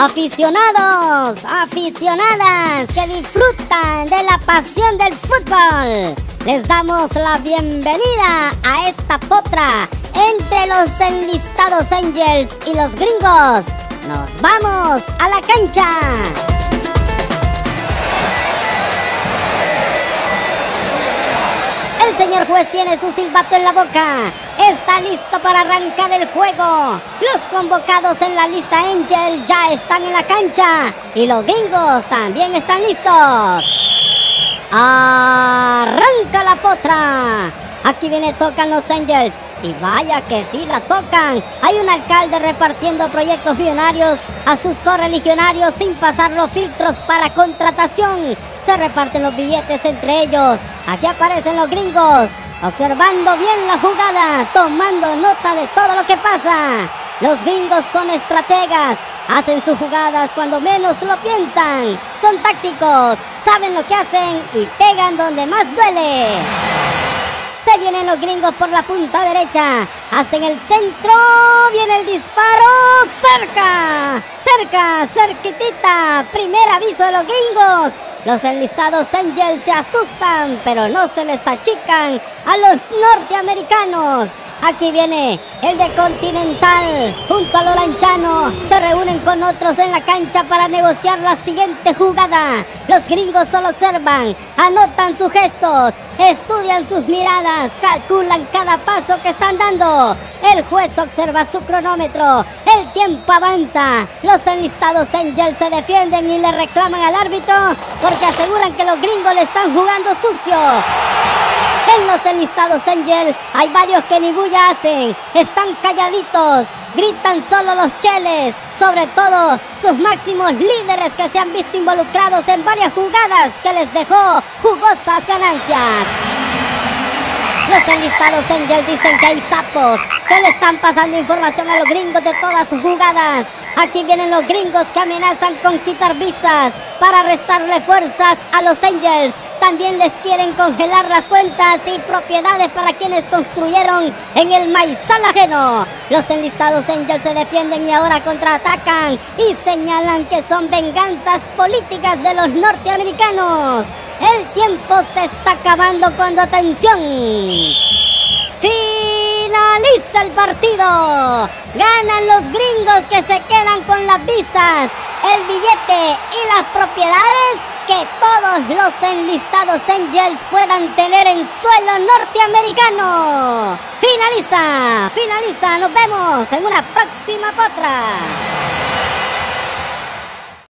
Aficionados, aficionadas que disfrutan de la pasión del fútbol, les damos la bienvenida a esta potra entre los enlistados Angels y los gringos. Nos vamos a la cancha. Juez tiene su silbato en la boca. Está listo para arrancar el juego. Los convocados en la lista Angel ya están en la cancha. Y los gringos también están listos. Arranca la potra. Aquí viene tocan los Angels. Y vaya que sí la tocan. Hay un alcalde repartiendo proyectos millonarios a sus correligionarios sin pasar los filtros para contratación. Se reparten los billetes entre ellos. Aquí aparecen los gringos, observando bien la jugada, tomando nota de todo lo que pasa. Los gringos son estrategas, hacen sus jugadas cuando menos lo piensan. Son tácticos, saben lo que hacen y pegan donde más duele. Se vienen los gringos por la punta derecha. Hacen el centro. Viene el disparo. Cerca. Cerca. Cerquitita. Primer aviso de los gringos. Los enlistados Angels se asustan, pero no se les achican a los norteamericanos. Aquí viene el de Continental junto a lo lanchano. Se reúnen con otros en la cancha para negociar la siguiente jugada. Los gringos solo observan, anotan sus gestos, estudian sus miradas, calculan cada paso que están dando. El juez observa su cronómetro. El tiempo avanza. Los enlistados Angels se defienden y le reclaman al árbitro porque aseguran que los gringos le están jugando sucio. Los enlistados Angel hay varios que ni bulla hacen, están calladitos, gritan solo los cheles, sobre todo sus máximos líderes que se han visto involucrados en varias jugadas que les dejó jugosas ganancias. Los enlistados Angel dicen que hay sapos que le están pasando información a los gringos de todas sus jugadas. Aquí vienen los gringos que amenazan con quitar visas para restarle fuerzas a los Angels. También les quieren congelar las cuentas y propiedades para quienes construyeron en el maizal ajeno. Los enlistados Angels se defienden y ahora contraatacan y señalan que son venganzas políticas de los norteamericanos. El tiempo se está acabando cuando atención. Finaliza el partido. Ganan los gringos que se quedan con las visas, el billete y las propiedades que todos los enlistados Angels puedan tener en suelo norteamericano. Finaliza, finaliza. Nos vemos en una próxima potra.